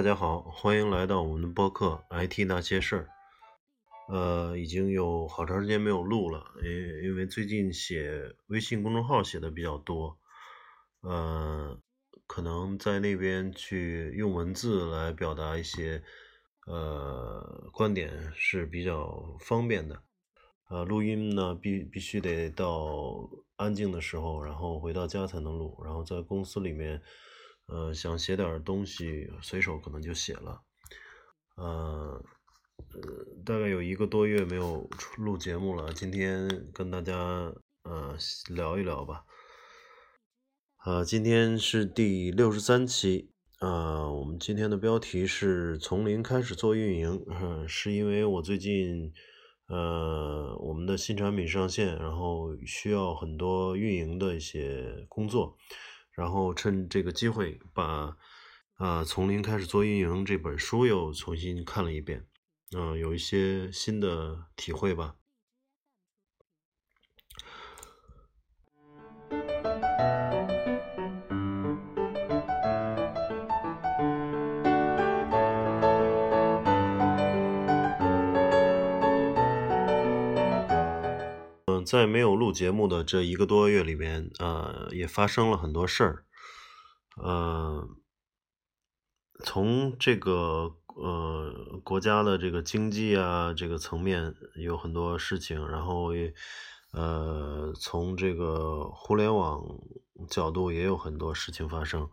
大家好，欢迎来到我们的播客《IT 那些事儿》。呃，已经有好长时间没有录了，因因为最近写微信公众号写的比较多，呃，可能在那边去用文字来表达一些呃观点是比较方便的。呃，录音呢必必须得到安静的时候，然后回到家才能录，然后在公司里面。呃，想写点东西，随手可能就写了。呃，呃，大概有一个多月没有录节目了，今天跟大家呃聊一聊吧。呃，今天是第六十三期，呃，我们今天的标题是从零开始做运营，是因为我最近呃我们的新产品上线，然后需要很多运营的一些工作。然后趁这个机会，把啊从零开始做运营这本书又重新看了一遍，嗯，有一些新的体会吧。在没有录节目的这一个多月里边，呃，也发生了很多事儿，呃，从这个呃国家的这个经济啊这个层面有很多事情，然后也呃从这个互联网角度也有很多事情发生，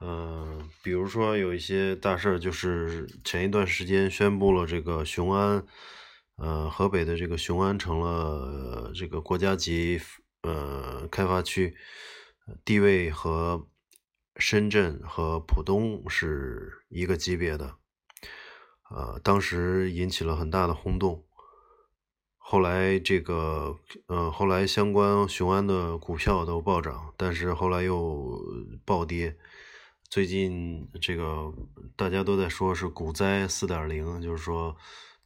嗯，比如说有一些大事儿，就是前一段时间宣布了这个雄安。呃，河北的这个雄安成了这个国家级呃开发区，地位和深圳和浦东是一个级别的，呃，当时引起了很大的轰动。后来这个呃，后来相关雄安的股票都暴涨，但是后来又暴跌。最近这个大家都在说是股灾四点零，就是说。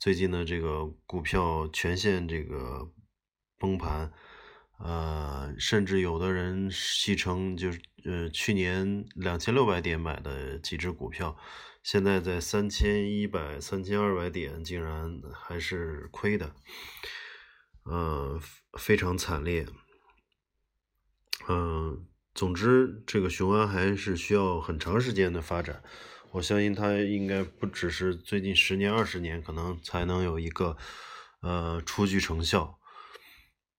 最近的这个股票全线这个崩盘，呃，甚至有的人戏称就是呃，去年两千六百点买的几只股票，现在在三千一百、三千二百点，竟然还是亏的，呃，非常惨烈。嗯，总之，这个雄安还是需要很长时间的发展。我相信它应该不只是最近十年、二十年，可能才能有一个呃初具成效。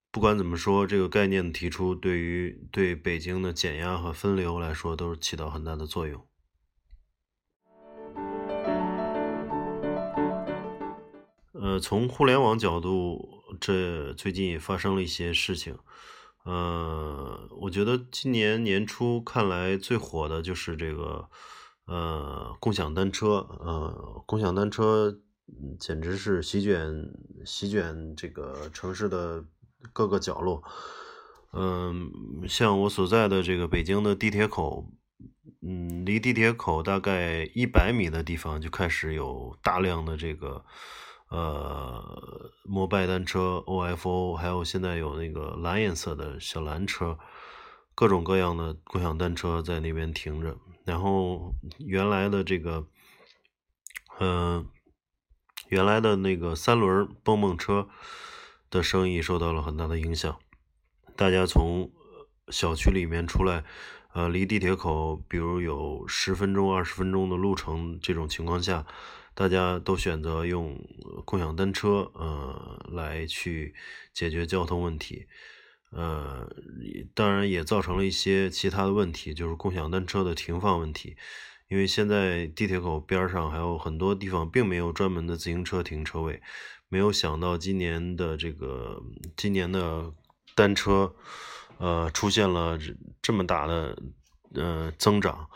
不管怎么说，这个概念的提出，对于对北京的减压和分流来说，都是起到很大的作用。呃，从互联网角度，这最近也发生了一些事情。呃，我觉得今年年初看来最火的就是这个。呃，共享单车，呃，共享单车简直是席卷席卷这个城市的各个角落。嗯，像我所在的这个北京的地铁口，嗯，离地铁口大概一百米的地方就开始有大量的这个呃摩拜单车 OFO，还有现在有那个蓝颜色的小蓝车，各种各样的共享单车在那边停着。然后原来的这个，嗯，原来的那个三轮蹦蹦车的生意受到了很大的影响。大家从小区里面出来，呃，离地铁口，比如有十分钟、二十分钟的路程，这种情况下，大家都选择用共享单车，呃，来去解决交通问题。呃，当然也造成了一些其他的问题，就是共享单车的停放问题。因为现在地铁口边上还有很多地方并没有专门的自行车停车位，没有想到今年的这个今年的单车，呃，出现了这么大的呃增长，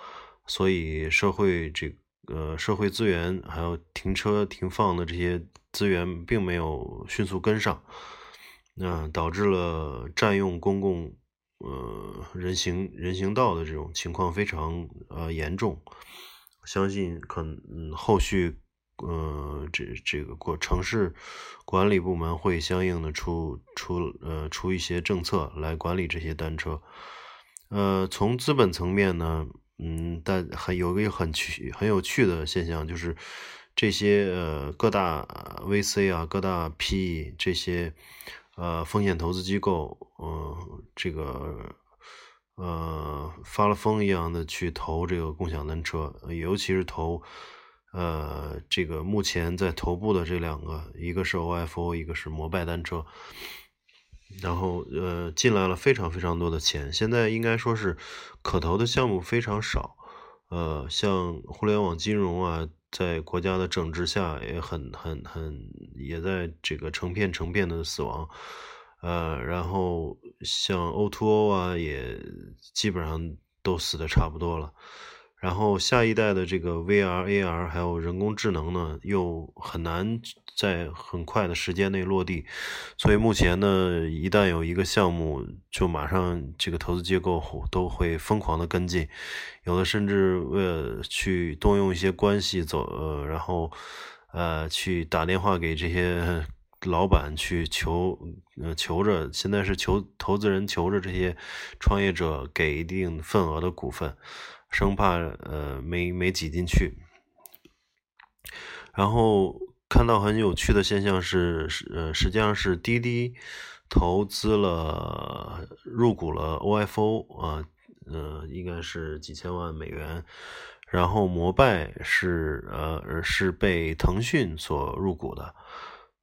所以社会这个社会资源还有停车停放的这些资源并没有迅速跟上。那导致了占用公共呃人行人行道的这种情况非常呃严重，相信可嗯后续呃这这个过城市管理部门会相应的出出呃出一些政策来管理这些单车，呃从资本层面呢，嗯，但很有个很趣很有趣的现象，就是这些呃各大 VC 啊、各大 PE 这些呃风险投资机构，嗯，这个呃发了疯一样的去投这个共享单车，尤其是投呃这个目前在头部的这两个，一个是 OFO，一个是摩拜单车。然后，呃，进来了非常非常多的钱，现在应该说是可投的项目非常少，呃，像互联网金融啊，在国家的整治下也很很很，也在这个成片成片的死亡，呃，然后像 O2O 啊，也基本上都死的差不多了。然后下一代的这个 VR、AR 还有人工智能呢，又很难在很快的时间内落地，所以目前呢，一旦有一个项目，就马上这个投资机构都会疯狂的跟进，有的甚至为了去动用一些关系走，呃，然后呃去打电话给这些 老板去求，呃求着，现在是求投资人求着这些创业者给一定份额的股份。生怕呃没没挤进去，然后看到很有趣的现象是，呃实际上是滴滴投资了入股了 OFO 啊，呃应该是几千万美元，然后摩拜是呃是被腾讯所入股的，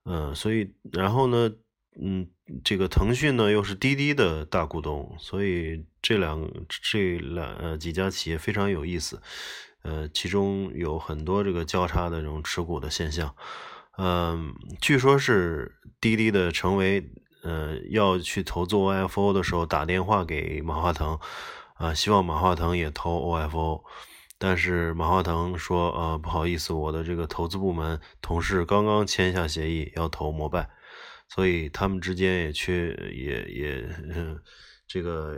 嗯所以然后呢。嗯，这个腾讯呢又是滴滴的大股东，所以这两这两呃几家企业非常有意思，呃，其中有很多这个交叉的这种持股的现象，嗯，据说是滴滴的成为呃要去投资 OFO 的时候打电话给马化腾，啊，希望马化腾也投 OFO，但是马化腾说，呃，不好意思，我的这个投资部门同事刚刚签下协议要投摩拜。所以他们之间也缺也也这个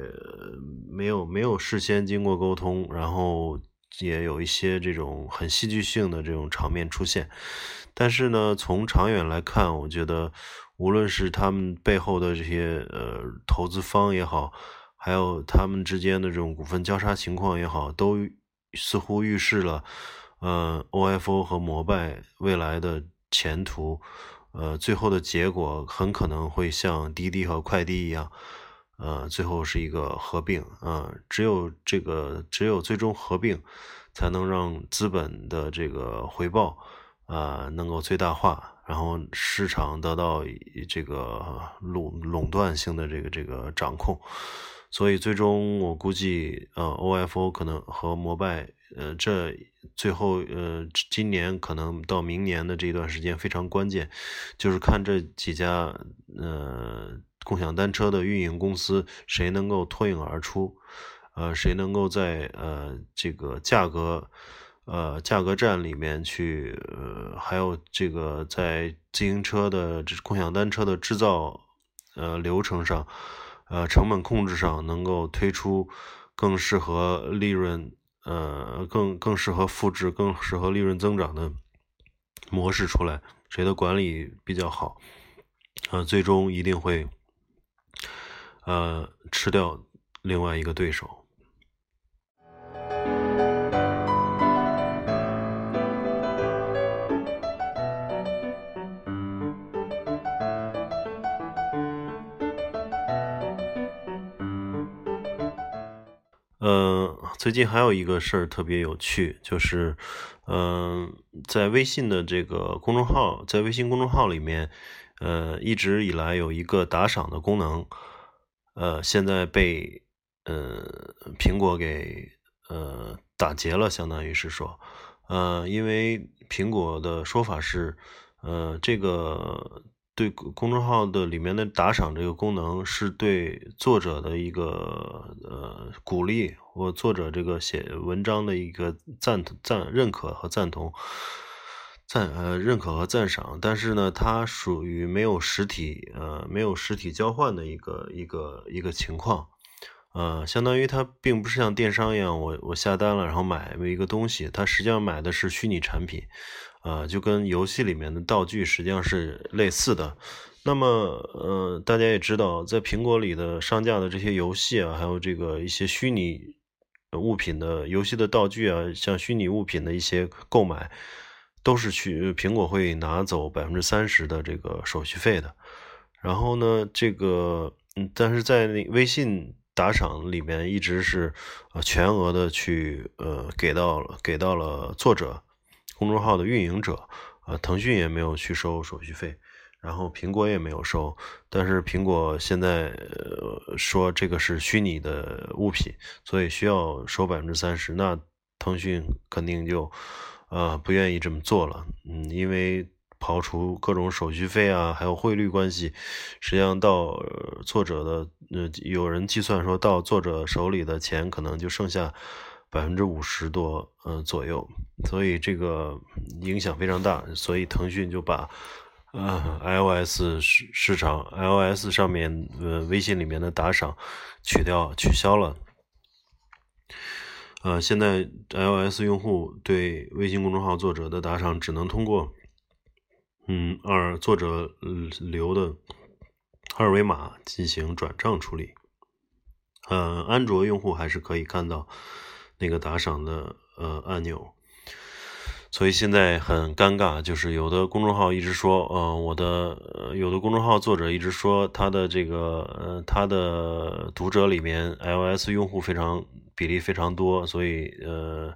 没有没有事先经过沟通，然后也有一些这种很戏剧性的这种场面出现。但是呢，从长远来看，我觉得无论是他们背后的这些呃投资方也好，还有他们之间的这种股份交叉情况也好，都似乎预示了呃 OFO 和摩拜未来的前途。呃，最后的结果很可能会像滴滴和快滴一样，呃，最后是一个合并啊。只有这个，只有最终合并，才能让资本的这个回报啊能够最大化，然后市场得到这个垄垄断性的这个这个掌控。所以最终我估计，呃，OFO 可能和摩拜。呃，这最后呃，今年可能到明年的这段时间非常关键，就是看这几家呃共享单车的运营公司谁能够脱颖而出，呃，谁能够在呃这个价格呃价格战里面去，呃，还有这个在自行车的共享单车的制造呃流程上，呃成本控制上能够推出更适合利润。呃，更更适合复制、更适合利润增长的模式出来，谁的管理比较好，呃，最终一定会呃吃掉另外一个对手。嗯，最近还有一个事儿特别有趣，就是，嗯，在微信的这个公众号，在微信公众号里面，呃，一直以来有一个打赏的功能，呃，现在被呃苹果给呃打劫了，相当于是说，呃，因为苹果的说法是，呃，这个。对公众号的里面的打赏这个功能，是对作者的一个呃鼓励，或作者这个写文章的一个赞赞认可和赞同，赞呃认可和赞赏。但是呢，它属于没有实体呃没有实体交换的一个一个一个情况，呃，相当于它并不是像电商一样，我我下单了然后买一个东西，它实际上买的是虚拟产品。啊，就跟游戏里面的道具实际上是类似的。那么，呃，大家也知道，在苹果里的上架的这些游戏啊，还有这个一些虚拟物品的游戏的道具啊，像虚拟物品的一些购买，都是去苹果会拿走百分之三十的这个手续费的。然后呢，这个嗯，但是在那微信打赏里面一直是呃全额的去呃给到了给到了作者公众号的运营者，呃，腾讯也没有去收手续费。然后苹果也没有收，但是苹果现在说这个是虚拟的物品，所以需要收百分之三十。那腾讯肯定就呃不愿意这么做了，嗯，因为刨除各种手续费啊，还有汇率关系，实际上到作者的呃有人计算说到作者手里的钱可能就剩下百分之五十多呃左右，所以这个影响非常大，所以腾讯就把。呃，iOS 市市场，iOS 上面呃微信里面的打赏取掉取消了。呃，现在 iOS 用户对微信公众号作者的打赏只能通过嗯二作者留的二维码进行转账处理。呃，安卓用户还是可以看到那个打赏的呃按钮。所以现在很尴尬，就是有的公众号一直说，呃，我的有的公众号作者一直说他的这个，呃，他的读者里面 iOS 用户非常比例非常多，所以呃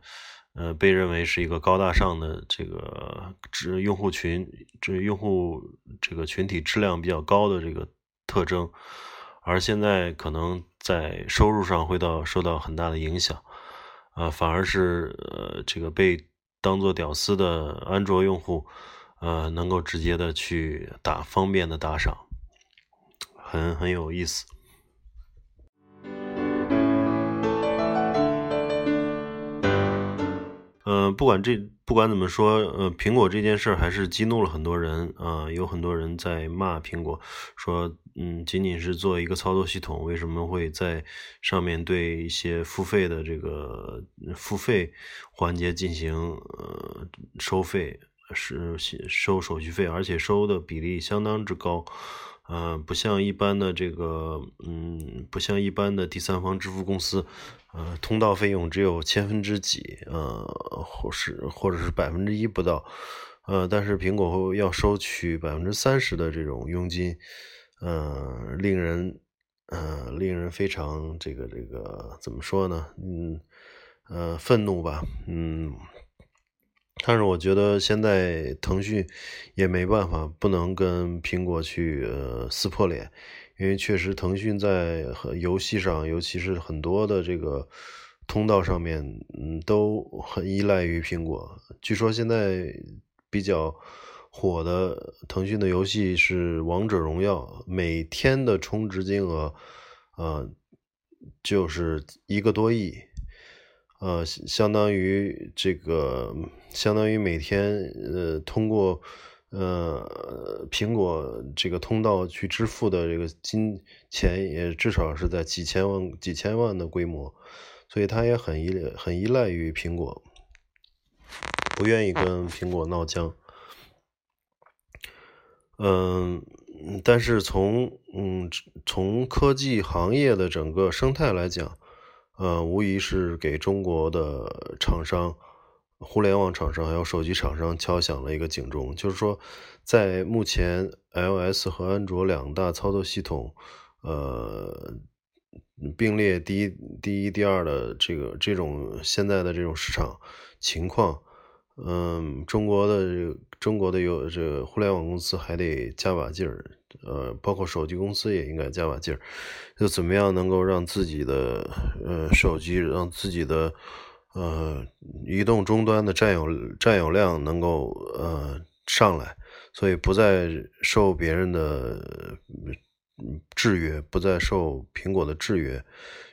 呃被认为是一个高大上的这个质用户群，这用户这个群体质量比较高的这个特征，而现在可能在收入上会到受到很大的影响，啊，反而是呃这个被。当做屌丝的安卓用户，呃，能够直接的去打方便的打赏，很很有意思。嗯，不管这不管怎么说，呃，苹果这件事儿还是激怒了很多人啊，有很多人在骂苹果，说，嗯，仅仅是做一个操作系统，为什么会在上面对一些付费的这个付费环节进行呃收费，是收手续费，而且收的比例相当之高。嗯，不像一般的这个，嗯，不像一般的第三方支付公司，呃，通道费用只有千分之几，呃，或是或者是百分之一不到，呃，但是苹果要收取百分之三十的这种佣金，呃，令人，呃，令人非常这个这个怎么说呢？嗯，呃，愤怒吧，嗯。但是我觉得现在腾讯也没办法，不能跟苹果去呃撕破脸，因为确实腾讯在游戏上，尤其是很多的这个通道上面，嗯，都很依赖于苹果。据说现在比较火的腾讯的游戏是《王者荣耀》，每天的充值金额，呃，就是一个多亿。呃，相当于这个，相当于每天呃通过呃苹果这个通道去支付的这个金钱，也至少是在几千万、几千万的规模，所以他也很依很依赖于苹果，不愿意跟苹果闹僵。嗯，但是从嗯从科技行业的整个生态来讲。呃，无疑是给中国的厂商、互联网厂商还有手机厂商敲响了一个警钟。就是说，在目前 iOS 和安卓两大操作系统，呃，并列第一、第一、第二的这个这种现在的这种市场情况，嗯，中国的中国的有这个互联网公司还得加把劲儿。呃，包括手机公司也应该加把劲儿，就怎么样能够让自己的呃手机，让自己的呃移动终端的占有占有量能够呃上来，所以不再受别人的制约，不再受苹果的制约。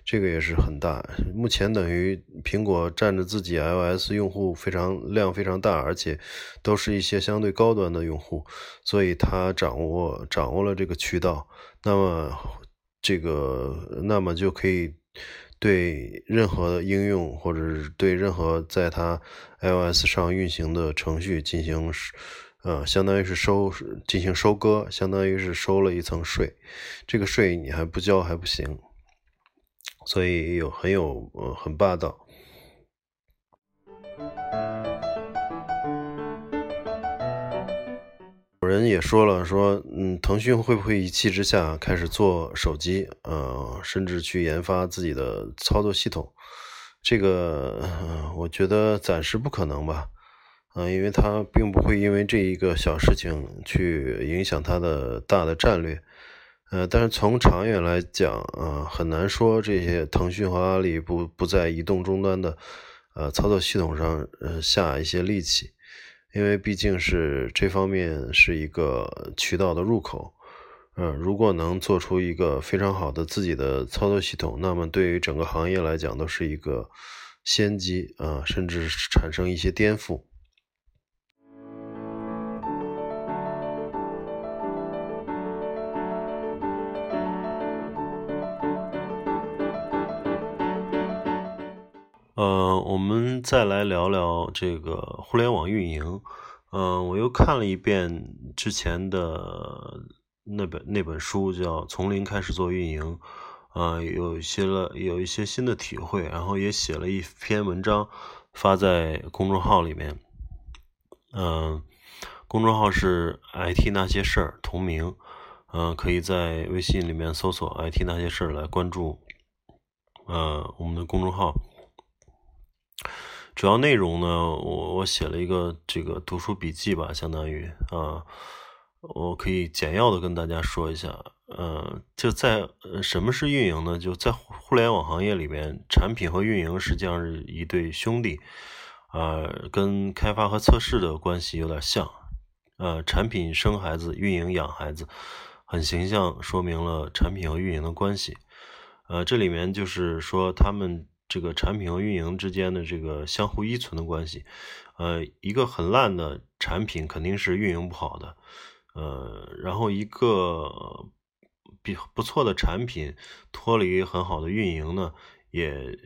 这个也是很大，目前等于苹果占着自己 iOS 用户非常量非常大，而且都是一些相对高端的用户，所以它掌握掌握了这个渠道，那么这个那么就可以对任何应用或者对任何在它 iOS 上运行的程序进行呃，相当于是收进行收割，相当于是收了一层税，这个税你还不交还不行。所以有很有呃很霸道。有人也说了，说嗯，腾讯会不会一气之下开始做手机，呃，甚至去研发自己的操作系统？这个我觉得暂时不可能吧，嗯，因为它并不会因为这一个小事情去影响它的大的战略，呃，但是从长远来讲，啊，很难说这些腾讯和阿里不不在移动终端的呃操作系统上呃下一些力气。因为毕竟是这方面是一个渠道的入口，嗯，如果能做出一个非常好的自己的操作系统，那么对于整个行业来讲都是一个先机啊，甚至产生一些颠覆。呃，我们再来聊聊这个互联网运营。嗯，我又看了一遍之前的那本那本书，叫《从零开始做运营》。啊，有一些了，有一些新的体会，然后也写了一篇文章发在公众号里面。嗯，公众号是 “IT 那些事儿”，同名。嗯，可以在微信里面搜索 “IT 那些事儿”来关注。呃，我们的公众号。主要内容呢，我我写了一个这个读书笔记吧，相当于啊，我可以简要的跟大家说一下，呃，就在什么是运营呢？就在互联网行业里面，产品和运营实际上是一对兄弟，啊，跟开发和测试的关系有点像，呃，产品生孩子，运营养孩子，很形象说明了产品和运营的关系，呃，这里面就是说他们。这个产品和运营之间的这个相互依存的关系，呃，一个很烂的产品肯定是运营不好的，呃，然后一个比不错的产品脱离很好的运营呢，也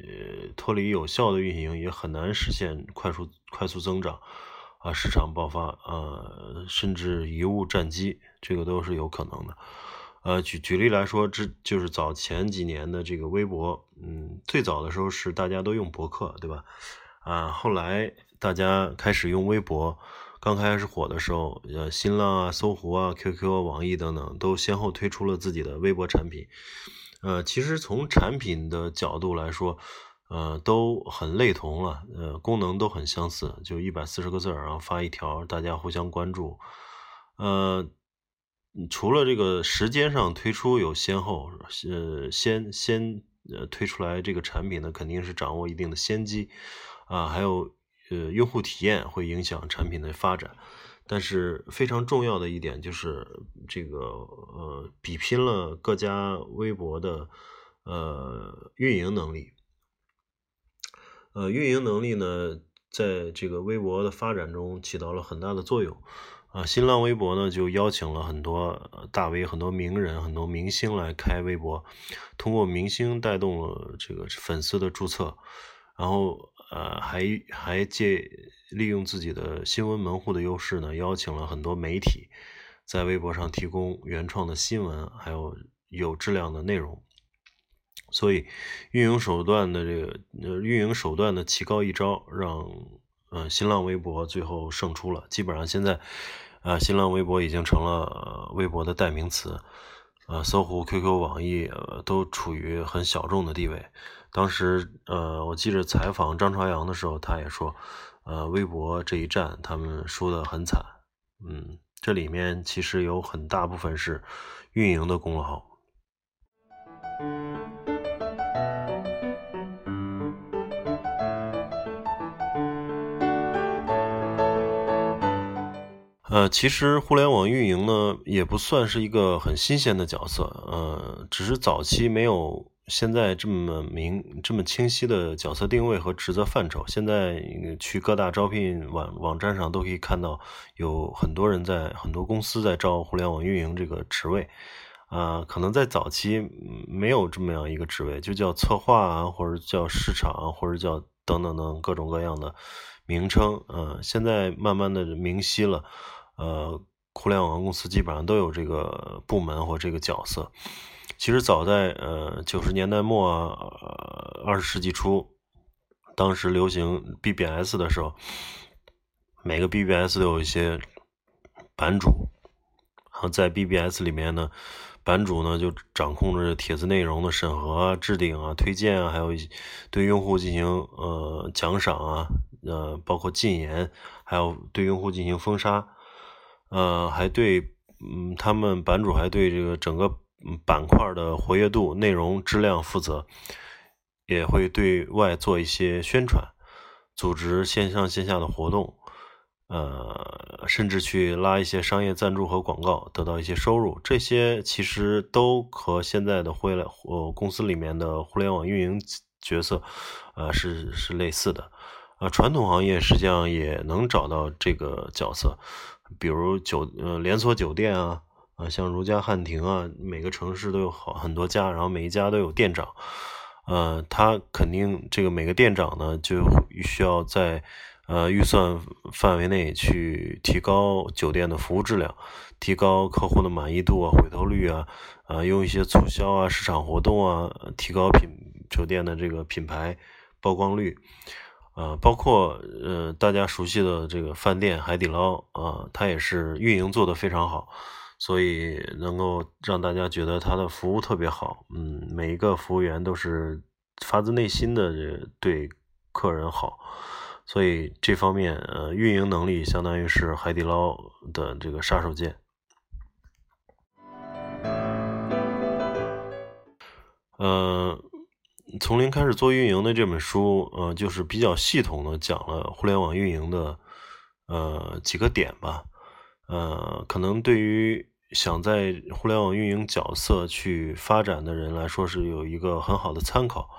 脱离有效的运营也很难实现快速快速增长啊，市场爆发啊，甚至贻误战机，这个都是有可能的。呃，举举例来说，这就是早前几年的这个微博，嗯，最早的时候是大家都用博客，对吧？啊，后来大家开始用微博，刚开始火的时候，呃，新浪啊、搜狐啊、QQ 啊、网易等等都先后推出了自己的微博产品。呃，其实从产品的角度来说，呃，都很类同了，呃，功能都很相似，就一百四十个字儿，然后发一条，大家互相关注，呃。除了这个时间上推出有先后，呃，先先呃推出来这个产品呢，肯定是掌握一定的先机，啊，还有呃用户体验会影响产品的发展，但是非常重要的一点就是这个呃比拼了各家微博的呃运营能力，呃运营能力呢，在这个微博的发展中起到了很大的作用。啊，新浪微博呢就邀请了很多大 V、很多名人、很多明星来开微博，通过明星带动了这个粉丝的注册，然后呃还还借利用自己的新闻门户的优势呢，邀请了很多媒体在微博上提供原创的新闻，还有有质量的内容。所以运营手段的这个运营手段的奇高一招，让呃新浪微博最后胜出了。基本上现在。啊，新浪微博已经成了微博的代名词，呃，搜狐、QQ、网易都处于很小众的地位。当时，呃，我记着采访张朝阳的时候，他也说，呃，微博这一战他们输得很惨。嗯，这里面其实有很大部分是运营的功劳。呃，其实互联网运营呢，也不算是一个很新鲜的角色，呃，只是早期没有现在这么明、这么清晰的角色定位和职责范畴。现在去各大招聘网网站上都可以看到，有很多人在很多公司在招互联网运营这个职位，啊，可能在早期没有这么样一个职位，就叫策划啊，或者叫市场，或者叫等等等各种各样的名称，嗯，现在慢慢的明晰了。呃，互联网公司基本上都有这个部门或这个角色，其实早在呃九十年代末呃二十世纪初，当时流行 BBS 的时候，每个 BBS 都有一些版主，然后在 BBS 里面呢。版主呢，就掌控着帖子内容的审核啊、置顶啊、推荐啊，还有一对用户进行呃奖赏啊，呃，包括禁言，还有对用户进行封杀，呃，还对，嗯，他们版主还对这个整个板块的活跃度、内容质量负责，也会对外做一些宣传，组织线上线下的活动。呃，甚至去拉一些商业赞助和广告，得到一些收入，这些其实都和现在的互联呃公司里面的互联网运营角色，呃是是类似的。呃，传统行业实际上也能找到这个角色，比如酒呃连锁酒店啊，啊像如家汉庭啊，每个城市都有好很多家，然后每一家都有店长，呃，他肯定这个每个店长呢就需要在。呃，预算范围内去提高酒店的服务质量，提高客户的满意度啊、回头率啊，呃，用一些促销啊、市场活动啊，提高品酒店的这个品牌曝光率，呃，包括呃大家熟悉的这个饭店海底捞啊，它也是运营做得非常好，所以能够让大家觉得它的服务特别好，嗯，每一个服务员都是发自内心的对客人好。所以这方面，呃，运营能力相当于是海底捞的这个杀手锏。呃，从零开始做运营的这本书，呃，就是比较系统的讲了互联网运营的呃几个点吧。呃，可能对于想在互联网运营角色去发展的人来说，是有一个很好的参考。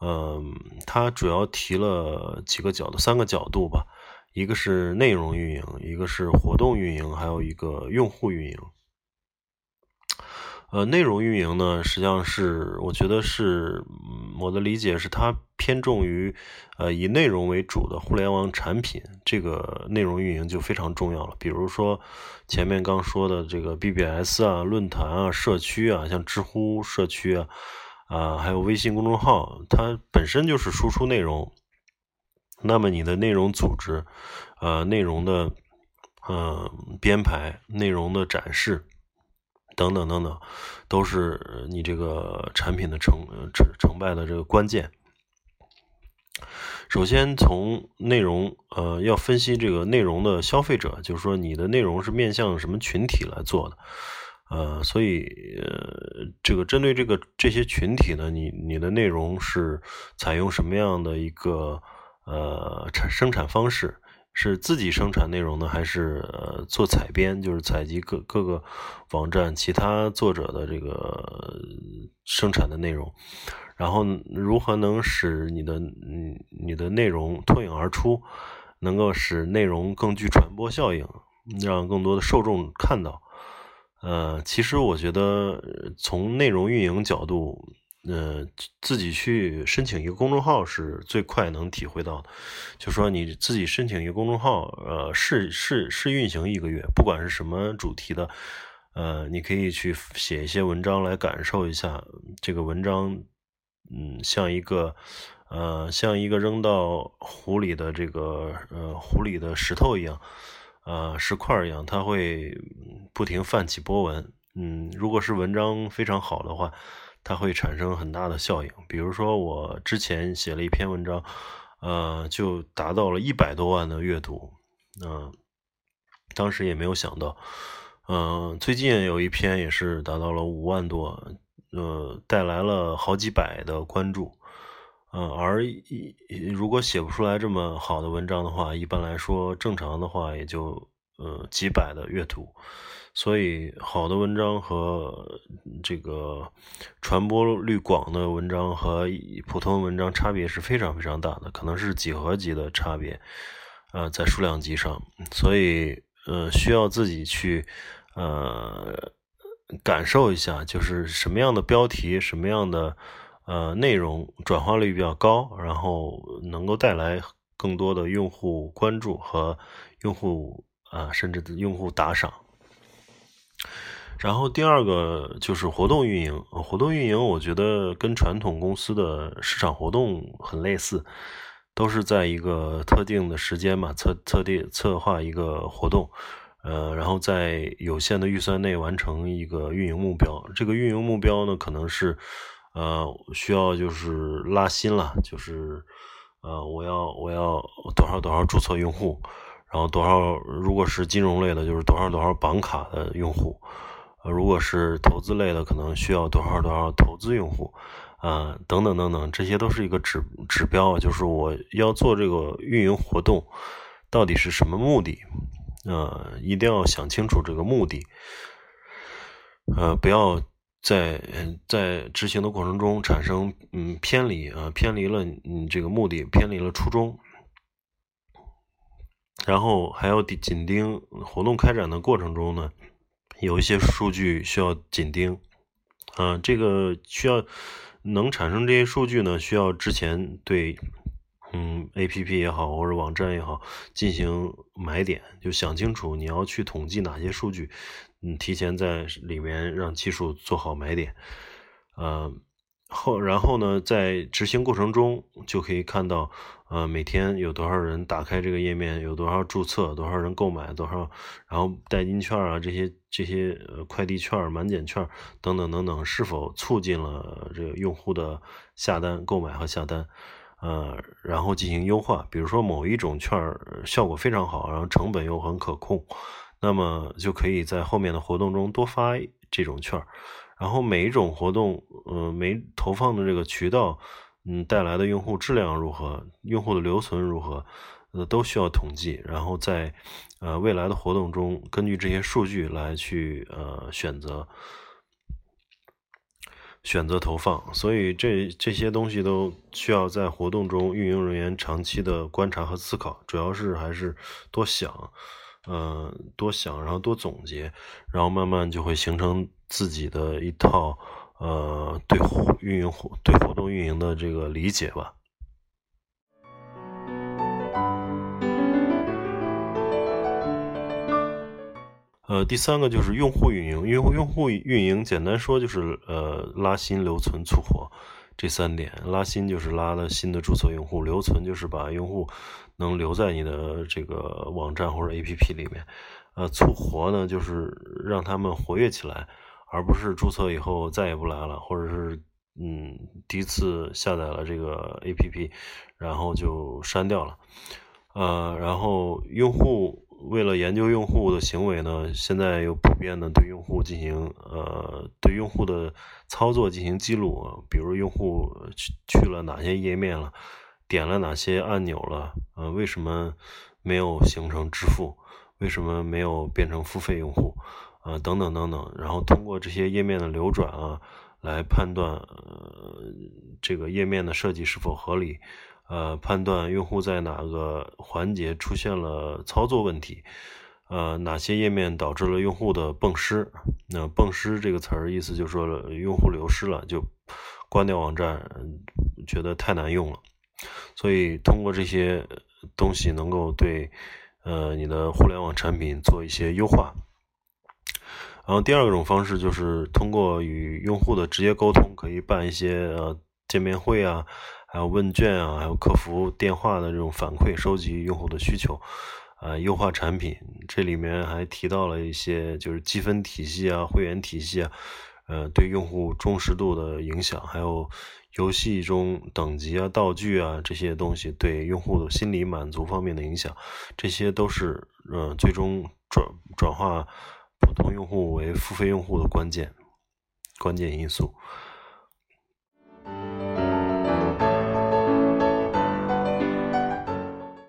嗯，它主要提了几个角度，三个角度吧，一个是内容运营，一个是活动运营，还有一个用户运营。呃，内容运营呢，实际上是我觉得是我的理解是它偏重于呃以内容为主的互联网产品，这个内容运营就非常重要了。比如说前面刚说的这个 BBS 啊、论坛啊、社区啊，像知乎社区啊。啊，还有微信公众号，它本身就是输出内容。那么你的内容组织，呃，内容的，呃，编排，内容的展示，等等等等，都是你这个产品的成成成败的这个关键。首先从内容，呃，要分析这个内容的消费者，就是说你的内容是面向什么群体来做的。呃，所以呃，这个针对这个这些群体呢，你你的内容是采用什么样的一个呃产生产方式？是自己生产内容呢，还是呃做采编，就是采集各各个网站其他作者的这个生产的内容？然后如何能使你的你的内容脱颖而出，能够使内容更具传播效应，让更多的受众看到？呃，其实我觉得从内容运营角度，呃，自己去申请一个公众号是最快能体会到的。就说你自己申请一个公众号，呃，试试试运行一个月，不管是什么主题的，呃，你可以去写一些文章来感受一下这个文章，嗯，像一个呃，像一个扔到湖里的这个呃湖里的石头一样。呃，石块一样，它会不停泛起波纹。嗯，如果是文章非常好的话，它会产生很大的效应。比如说，我之前写了一篇文章，呃，就达到了一百多万的阅读。嗯，当时也没有想到。嗯，最近有一篇也是达到了五万多，呃，带来了好几百的关注。嗯，而一如果写不出来这么好的文章的话，一般来说正常的话也就呃几百的阅读，所以好的文章和这个传播率广的文章和普通文章差别是非常非常大的，可能是几何级的差别，呃，在数量级上，所以呃需要自己去呃感受一下，就是什么样的标题，什么样的。呃，内容转化率比较高，然后能够带来更多的用户关注和用户啊，甚至用户打赏。然后第二个就是活动运营，活动运营我觉得跟传统公司的市场活动很类似，都是在一个特定的时间嘛，策策定策划一个活动，呃，然后在有限的预算内完成一个运营目标。这个运营目标呢，可能是呃需要就是拉新了，就是呃我要我要多少多少注册用户，然后多少如果是金融类的，就是多少多少绑卡的用户。呃，如果是投资类的，可能需要多少多少投资用户，啊，等等等等，这些都是一个指指标，就是我要做这个运营活动，到底是什么目的？呃，一定要想清楚这个目的，呃，不要在在执行的过程中产生嗯偏离啊，偏离了你这个目的，偏离了初衷，然后还要紧盯活动开展的过程中呢。有一些数据需要紧盯，啊，这个需要能产生这些数据呢，需要之前对，嗯，A P P 也好或者网站也好进行买点，就想清楚你要去统计哪些数据，嗯，提前在里面让技术做好买点，呃，后然后呢，在执行过程中就可以看到。呃，每天有多少人打开这个页面？有多少注册？多少人购买？多少？然后代金券啊，这些这些呃快递券、满减券等等等等，是否促进了这个用户的下单、购买和下单？呃，然后进行优化。比如说某一种券效果非常好，然后成本又很可控，那么就可以在后面的活动中多发这种券。然后每一种活动，呃，每投放的这个渠道。嗯，带来的用户质量如何？用户的留存如何？呃，都需要统计，然后在呃未来的活动中，根据这些数据来去呃选择选择投放。所以这这些东西都需要在活动中运营人员长期的观察和思考，主要是还是多想，呃，多想，然后多总结，然后慢慢就会形成自己的一套。呃，对运营对活动运营的这个理解吧。呃，第三个就是用户运营，用户用户运营，简单说就是呃拉新、留存、促活这三点。拉新就是拉了新的注册用户，留存就是把用户能留在你的这个网站或者 APP 里面。呃，促活呢就是让他们活跃起来。而不是注册以后再也不来了，或者是嗯第一次下载了这个 APP，然后就删掉了，呃，然后用户为了研究用户的行为呢，现在又普遍的对用户进行呃对用户的操作进行记录，比如用户去去了哪些页面了，点了哪些按钮了，呃，为什么没有形成支付？为什么没有变成付费用户？啊，等等等等，然后通过这些页面的流转啊，来判断呃这个页面的设计是否合理，呃，判断用户在哪个环节出现了操作问题，呃，哪些页面导致了用户的蹦失？那蹦失这个词儿意思就是说用户流失了，就关掉网站，觉得太难用了。所以通过这些东西，能够对呃你的互联网产品做一些优化。然后第二种方式就是通过与用户的直接沟通，可以办一些呃见面会啊，还有问卷啊，还有客服电话的这种反馈，收集用户的需求，啊，优化产品。这里面还提到了一些就是积分体系啊、会员体系啊，呃，对用户忠实度的影响，还有游戏中等级啊、道具啊这些东西对用户的心理满足方面的影响，这些都是呃最终转转化。普通用户为付费用户的关键关键因素。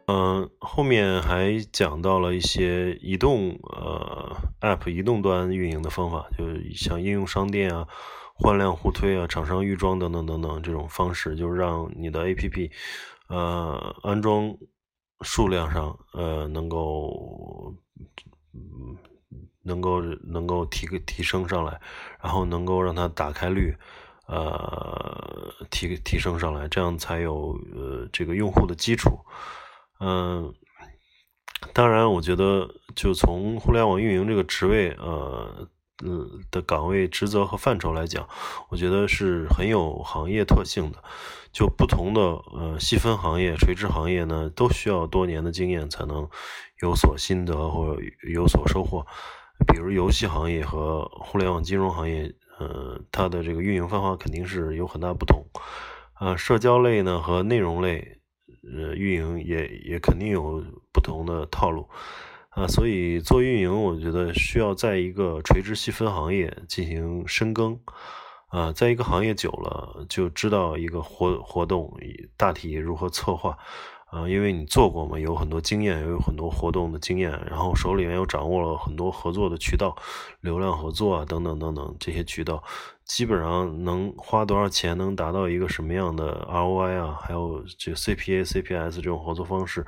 嗯，后面还讲到了一些移动呃 App 移动端运营的方法，就是像应用商店啊、换量互推啊、厂商预装等等等等这种方式，就是让你的 APP 呃安装数量上呃能够嗯。能够能够提个提升上来，然后能够让它打开率，呃，提提升上来，这样才有呃这个用户的基础。嗯，当然，我觉得就从互联网运营这个职位，呃，嗯的岗位职责和范畴来讲，我觉得是很有行业特性的。就不同的呃细分行业、垂直行业呢，都需要多年的经验才能有所心得或有所收获。比如游戏行业和互联网金融行业，呃，它的这个运营方法肯定是有很大不同。啊，社交类呢和内容类，呃，运营也也肯定有不同的套路。啊，所以做运营，我觉得需要在一个垂直细分行业进行深耕。啊，在一个行业久了，就知道一个活活动大体如何策划。啊，因为你做过嘛，有很多经验，也有很多活动的经验，然后手里面又掌握了很多合作的渠道，流量合作啊，等等等等这些渠道，基本上能花多少钱，能达到一个什么样的 ROI 啊？还有这个 CPA、CPS 这种合作方式，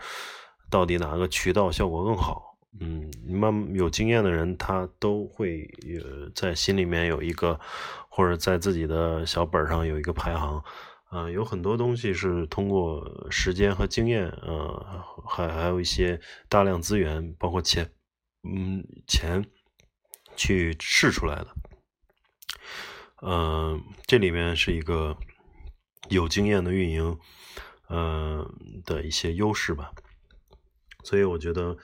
到底哪个渠道效果更好？嗯，慢有经验的人，他都会呃在心里面有一个，或者在自己的小本上有一个排行。啊，有很多东西是通过时间和经验，呃，还还有一些大量资源，包括钱，嗯，钱去试出来的。嗯，这里面是一个有经验的运营，嗯的一些优势吧。所以我觉得，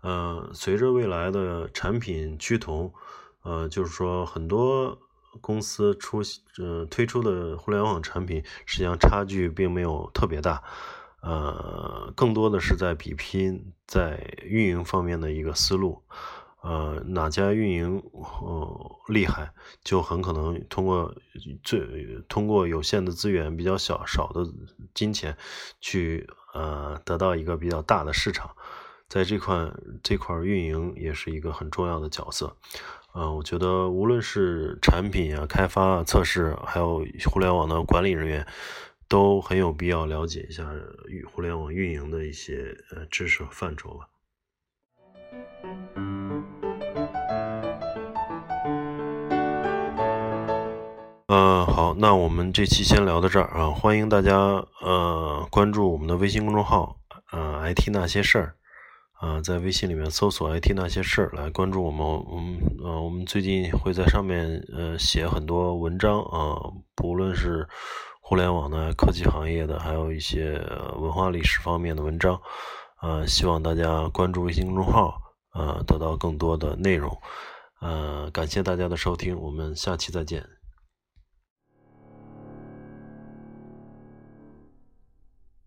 呃，随着未来的产品趋同，呃，就是说很多。公司出呃推出的互联网产品，实际上差距并没有特别大，呃，更多的是在比拼在运营方面的一个思路，呃，哪家运营呃厉害，就很可能通过最通过有限的资源、比较小少的金钱，去呃得到一个比较大的市场，在这块这块运营也是一个很重要的角色。嗯，我觉得无论是产品啊、开发、测试，还有互联网的管理人员，都很有必要了解一下与互联网运营的一些呃知识和范畴吧。嗯，好，那我们这期先聊到这儿啊，欢迎大家呃关注我们的微信公众号，呃，IT 那些事儿。啊，在微信里面搜索 “IT 那些事儿”来关注我们。我们呃，我们最近会在上面呃写很多文章啊，不论是互联网的、科技行业的，还有一些文化历史方面的文章。啊，希望大家关注微信公众号，啊，得到更多的内容。呃，感谢大家的收听，我们下期再见。